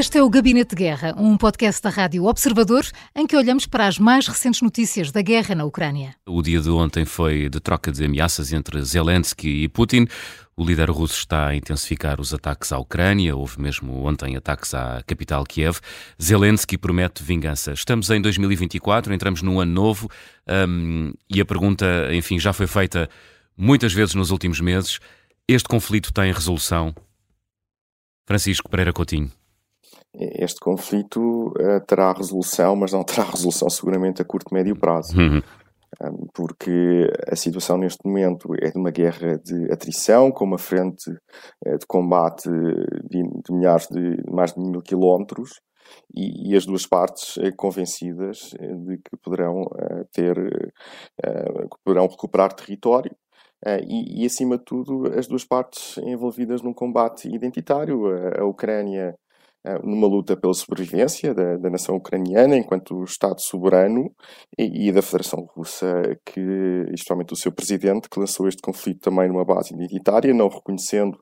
Este é o Gabinete de Guerra, um podcast da Rádio Observador em que olhamos para as mais recentes notícias da guerra na Ucrânia. O dia de ontem foi de troca de ameaças entre Zelensky e Putin. O líder russo está a intensificar os ataques à Ucrânia. Houve mesmo ontem ataques à capital Kiev. Zelensky promete vingança. Estamos em 2024, entramos num ano novo um, e a pergunta, enfim, já foi feita muitas vezes nos últimos meses. Este conflito tem resolução? Francisco Pereira Coutinho este conflito uh, terá resolução, mas não terá resolução seguramente a curto e médio prazo. Uhum. Um, porque a situação neste momento é de uma guerra de atrição, com uma frente uh, de combate de, de, milhares de mais de mil quilómetros, e, e, as duas partes uh, convencidas de que poderão ter, que poderão recuperar território. E, e, acima de tudo, as duas partes envolvidas num combate identitário. a, a Ucrânia numa luta pela sobrevivência da, da, nação ucraniana enquanto Estado soberano e, e, da Federação Russa, que, especialmente o seu presidente, que lançou este conflito também numa base identitária, não reconhecendo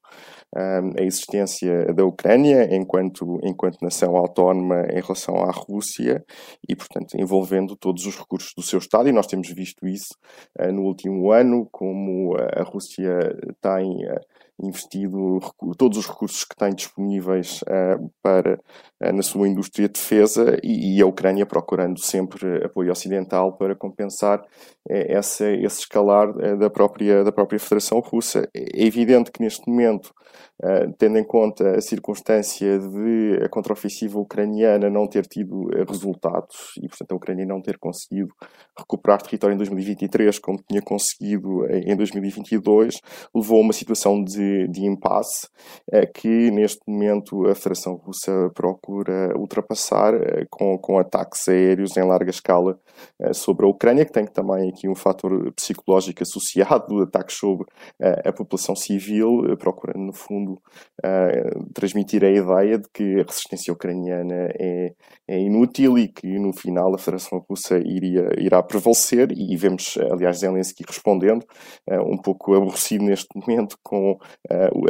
um, eh, a existência da Ucrânia enquanto, enquanto nação autónoma em relação à Rússia e, portanto, envolvendo todos os recursos do seu Estado. E nós temos visto isso uh, no último ano, como a Rússia tem. Uh, investido todos os recursos que tem disponíveis uh, para, uh, na sua indústria de defesa e, e, a Ucrânia procurando sempre apoio ocidental para compensar uh, essa, esse escalar da, própria, da própria Federação Russa. É evidente que neste momento, tendo em conta a circunstância de a contraofensiva ucraniana não ter tido resultados e, portanto, a Ucrânia não ter conseguido recuperar território em 2023 como tinha conseguido em 2022, levou a uma situação de de, impasse é que neste momento a Federação Russa procura ultrapassar eh, com, com ataques aéreos em larga escala eh, sobre a Ucrânia, que tem também aqui um fator psicológico associado, ataques sobre a população civil, procurando no fundo transmitir a ideia de que a resistência ucraniana é, é inútil e que no final a Federação Russa iria, irá prevalecer e vemos, aliás, Zelensky respondendo um pouco aborrecido neste momento com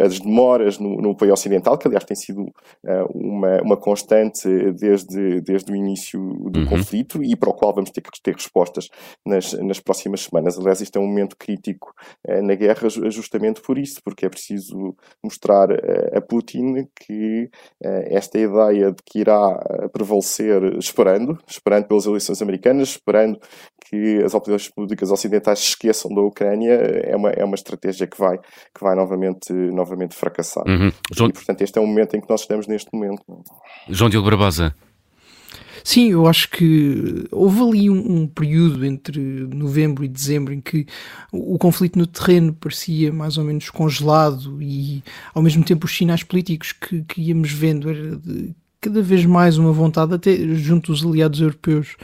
as demoras no, no, apoio ocidental, que aliás tem sido uh, uma, uma constante desde, desde o início do uhum. conflito e para o qual vamos ter que ter respostas nas, nas próximas semanas. Aliás, isto é um momento crítico uh, na guerra justamente por isso, porque é preciso mostrar a Putin que esta ideia de que irá prevalecer esperando, esperando pelas eleições americanas, esperando que as autoridades públicas ocidentais se esqueçam da Ucrânia, é uma, é uma estratégia que vai, que vai novamente novamente, novamente fracassar. Uhum. João... E, portanto, este é o momento em que nós estamos neste momento. João Diogo Barbosa. Sim, eu acho que houve ali um, um, período entre novembro e dezembro em que o, o, conflito no terreno parecia mais ou menos congelado e ao mesmo tempo os sinais políticos que, que íamos vendo era de, cada vez mais uma vontade, até junto dos aliados europeus,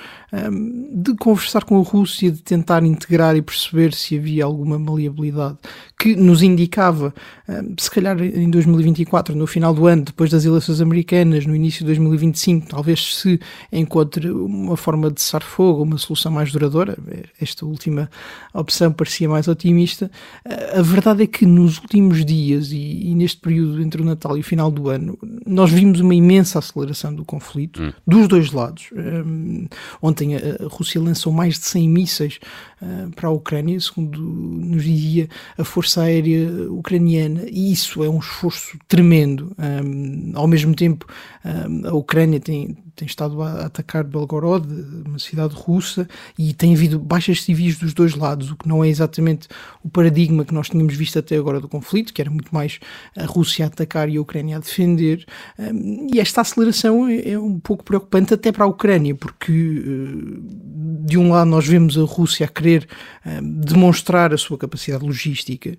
de conversar com a Rússia, de tentar integrar e perceber se havia alguma maleabilidade que nos indicava, se calhar em 2024, no final do ano, depois das eleições americanas, no início de 2025, talvez se encontre uma forma de cessar fogo, uma solução mais duradoura. Esta última opção parecia mais otimista. A verdade é que nos últimos dias e, e neste período entre o Natal e o final do ano, nós vimos uma imensa aceleração do conflito hum. dos dois lados. Um, ontem a, a, Rússia lançou mais de 100 mísseis uh, para a Ucrânia, segundo nos dizia a Força Aérea Ucraniana, e isso é um esforço tremendo. Um, ao mesmo tempo, um, a Ucrânia tem, tem estado a atacar Belgorod, uma cidade russa, e tem havido baixas civis dos dois lados, o que não é exatamente o paradigma que nós tínhamos visto até agora do conflito, que era muito mais a Rússia a atacar e a Ucrânia a defender. E esta aceleração é, é um pouco preocupante até para a Ucrânia, porque eh, de um lado nós vemos a Rússia a querer demonstrar a sua capacidade logística,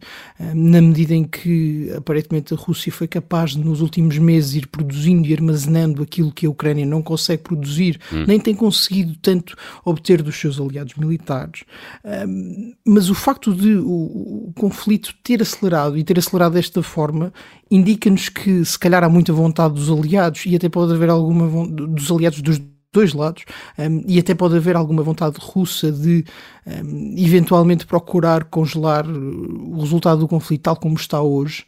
na medida em que aparentemente a Rússia foi capaz de nos últimos meses ir produzindo e armazenando aquilo que a Ucrânia não consegue produzir, hum. nem tem conseguido tanto obter dos seus aliados militares. Um, mas o facto de o, o, conflito ter acelerado e ter acelerado desta forma indica-nos que se calhar há muita vontade dos aliados e até pode haver alguma dos aliados dos dois lados um, e até pode haver alguma vontade russa de um, eventualmente procurar congelar o resultado do conflito tal como está hoje,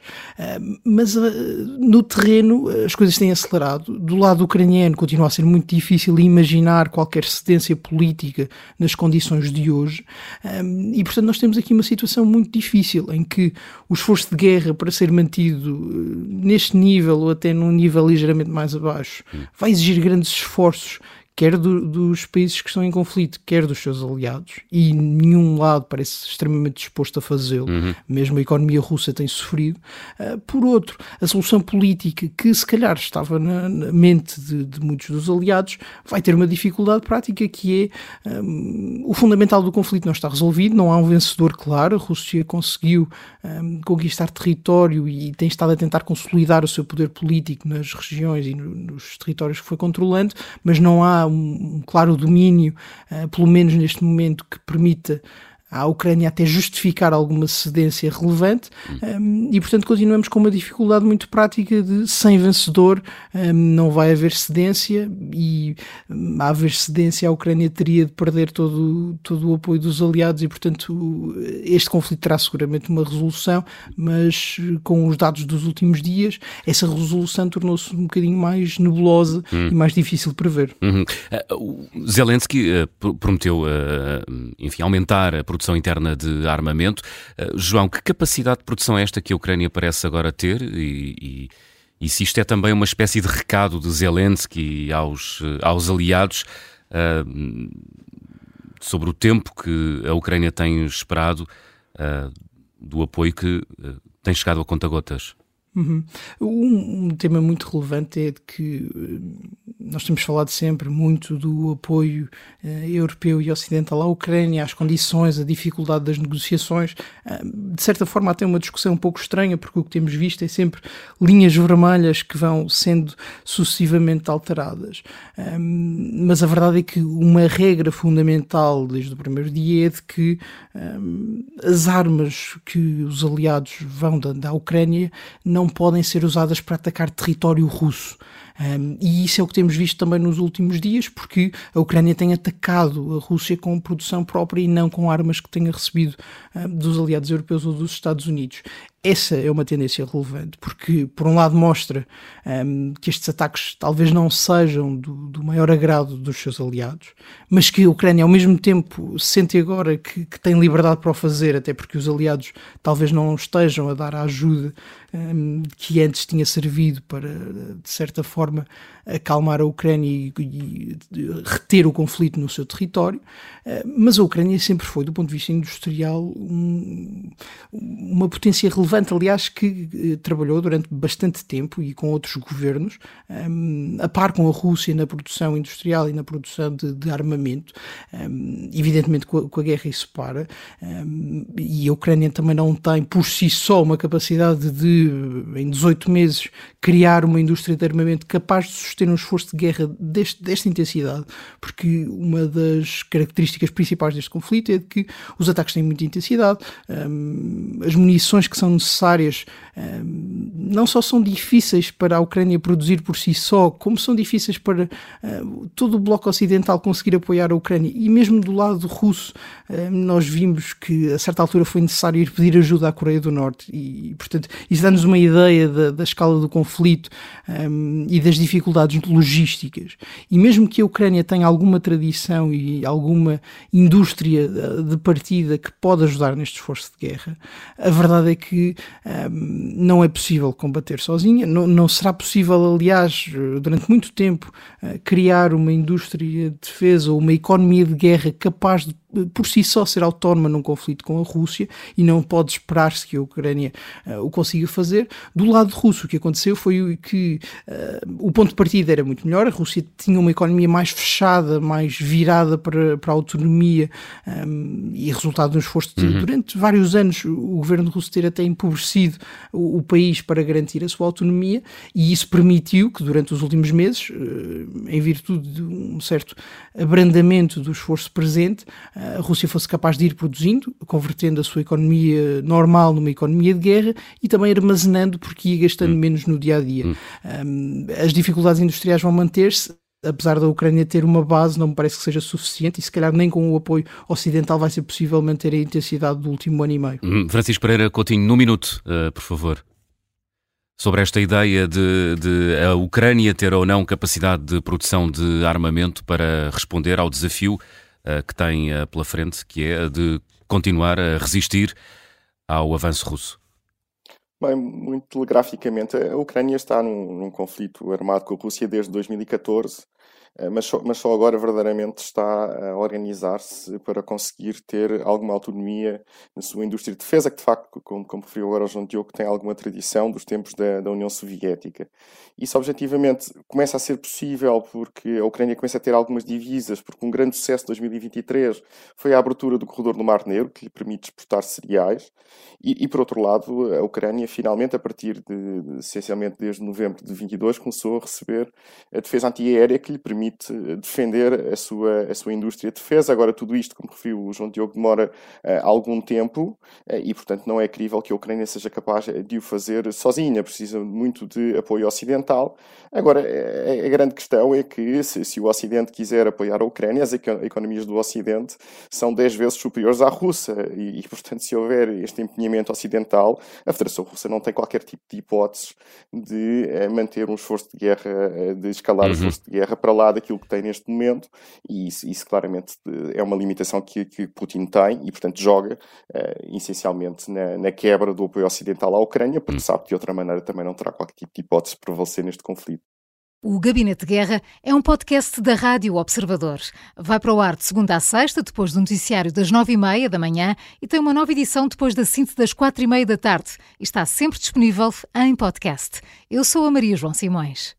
um, mas uh, no terreno as coisas têm acelerado. Do lado ucraniano continua a ser muito difícil imaginar qualquer cedência política nas condições de hoje, um, e portanto nós temos aqui uma situação muito difícil em que o esforço de guerra para ser mantido uh, neste nível ou até num nível ligeiramente mais abaixo vai exigir grandes esforços quer do, dos países que estão em conflito, quer dos seus aliados, e nenhum lado parece extremamente disposto a fazê-lo, uhum. mesmo a economia russa tem sofrido. Uh, por outro, a solução política, que se calhar estava na, na mente de, de, muitos dos aliados, vai ter uma dificuldade prática que é um, o fundamental do conflito não está resolvido, não há um vencedor claro, a Rússia conseguiu um, conquistar território e tem estado a tentar consolidar o seu poder político nas regiões e no, nos territórios que foi controlando, mas não há um, claro domínio, uh, pelo menos neste momento, que permita à Ucrânia até justificar alguma cedência relevante um, e, portanto, continuamos com uma dificuldade muito prática de sem vencedor um, não vai haver cedência e um, a haver cedência a Ucrânia teria de perder todo, todo o apoio dos aliados e, portanto, este conflito terá seguramente uma resolução, mas com os dados dos últimos dias, essa resolução tornou-se um bocadinho mais nebulosa hum. e mais difícil de prever. Uhum. Uh, Zelensky uh, prometeu, uh, enfim, aumentar a produção interna de armamento. Uh, João, que capacidade de produção é esta que a Ucrânia parece agora ter e, e, e se isto é também uma espécie de recado de Zelensky aos, eh, aos aliados uh, sobre o tempo que a Ucrânia tem esperado uh, do apoio que tem chegado a conta-gotas? Uhum. Um, um, tema muito relevante é de que eh, nós temos falado sempre muito do apoio uh, europeu e ocidental à Ucrânia, às condições, a dificuldade das negociações. Uh, de certa forma, até uma discussão um pouco estranha, porque o que temos visto é sempre linhas vermelhas que vão sendo sucessivamente alteradas. Um, mas a verdade é que uma regra fundamental desde o primeiro dia é de que um, as armas que os aliados vão da, da Ucrânia não podem ser usadas para atacar território russo. Um, e isso é o que temos visto também nos últimos dias, porque a Ucrânia tem atacado a Rússia com produção própria e não com armas que tenha recebido um, dos aliados europeus ou dos Estados Unidos. Essa é uma tendência relevante, porque, por um lado, mostra um, que estes ataques talvez não sejam do, do, maior agrado dos seus aliados, mas que a Ucrânia, ao mesmo tempo, sente agora que, que tem liberdade para o fazer, até porque os aliados talvez não estejam a dar a ajuda um, que antes tinha servido para, de certa forma, acalmar a Ucrânia e, e, reter o conflito no seu território, uh, mas a Ucrânia sempre foi, do ponto de vista industrial, um, uma potência relevante, aliás, que uh, trabalhou durante bastante tempo e com outros governos, um, a par com a Rússia na produção industrial e na produção de, de armamento. Um, evidentemente, com a, com a, guerra isso para, e a Ucrânia também não tem por si só uma capacidade de, em 18 meses, criar uma indústria de armamento capaz de suster um esforço de guerra deste, desta intensidade, porque uma das características principais deste conflito é de que os ataques têm muita intensidade, um, as munições que são necessárias um, não só são difíceis para a Ucrânia produzir por si só, como são difíceis para uh, todo o bloco ocidental conseguir apoiar a Ucrânia, e mesmo do lado russo, uh, nós vimos que a certa altura foi necessário ir pedir ajuda à Coreia do Norte, e portanto isso dá-nos uma ideia da, da escala do conflito um, e das dificuldades logísticas. E mesmo que a Ucrânia tenha alguma tradição e alguma indústria eh, de partida que pode ajudar neste esforço de guerra, a verdade é que um, não é possível combater sozinha, não, não, será possível, aliás, durante muito tempo, uh, criar uma indústria de defesa ou uma economia de guerra capaz de por si só ser autónoma num conflito com a Rússia e não pode esperar-se que a Ucrânia uh, o consiga fazer. Do lado russo, o que aconteceu foi que uh, o ponto de partida era muito melhor, a Rússia tinha uma economia mais fechada, mais virada para, para a autonomia um, e resultado de um esforço de, uhum. durante vários anos o governo russo ter até empobrecido o, o, país para garantir a sua autonomia e isso permitiu que durante os últimos meses, uh, em virtude de um certo abrandamento do esforço presente, a Rússia fosse capaz de ir produzindo, convertendo a sua economia normal numa economia de guerra e também armazenando porque ia gastando hum. menos no dia a dia. Hum. Um, as dificuldades industriais vão manter-se, apesar da Ucrânia ter uma base, não me parece que seja suficiente e se calhar nem com o apoio ocidental vai ser possível manter a intensidade do último ano e meio. Hum, Francisco Pereira Coutinho, num minuto, uh, por favor. Sobre esta ideia de, de, a Ucrânia ter ou não capacidade de produção de armamento para responder ao desafio que tem uh, pela frente, que é de continuar a resistir ao avanço russo. Bem, muito telegraficamente, a Ucrânia está num, num, conflito armado com a Rússia desde 2014 eh, mas só, mas só agora verdadeiramente está a organizar-se para conseguir ter alguma autonomia na sua indústria de defesa, que de facto, como, como referiu agora o João Diogo, tem alguma tradição dos tempos da, da União Soviética. Isso objetivamente começa a ser possível porque a Ucrânia começa a ter algumas divisas, porque um grande sucesso de 2023 foi a abertura do corredor do Mar Negro, que lhe permite exportar cereais, e, e por outro lado, a Ucrânia finalmente, a partir de essencialmente desde novembro de 22, começou a receber a defesa antiaérea que lhe permite permite eh, defender a sua, a sua indústria de defesa. Agora, tudo isto, como referiu o João Diogo, demora uh, algum tempo uh, e, portanto, não é crível que a Ucrânia seja capaz de o fazer sozinha. Precisa muito de apoio ocidental. Agora, a, a grande questão é que, se, se, o Ocidente quiser apoiar a Ucrânia, as economias do Ocidente são 10 vezes superiores à russa e, e, portanto, se houver este empenhamento ocidental, a Federação Russa não tem qualquer tipo de hipóteses de uh, manter um esforço de guerra, de escalar uhum. o esforço de guerra para lá daquilo que tem neste momento, e isso, isso claramente é uma limitação que, que Putin tem e, portanto, joga uh, essencialmente na, na, quebra do apoio ocidental à Ucrânia, porque hum. sabe que de outra maneira também não terá qualquer tipo de hipótese de prevalecer neste conflito. O Gabinete de Guerra é um podcast da Rádio Observador. Vai para o ar de segunda a sexta, depois do noticiário das nove e meia da manhã e tem uma nova edição depois da síntese das quatro e meia da tarde. E está sempre disponível em podcast. Eu sou a Maria João Simões.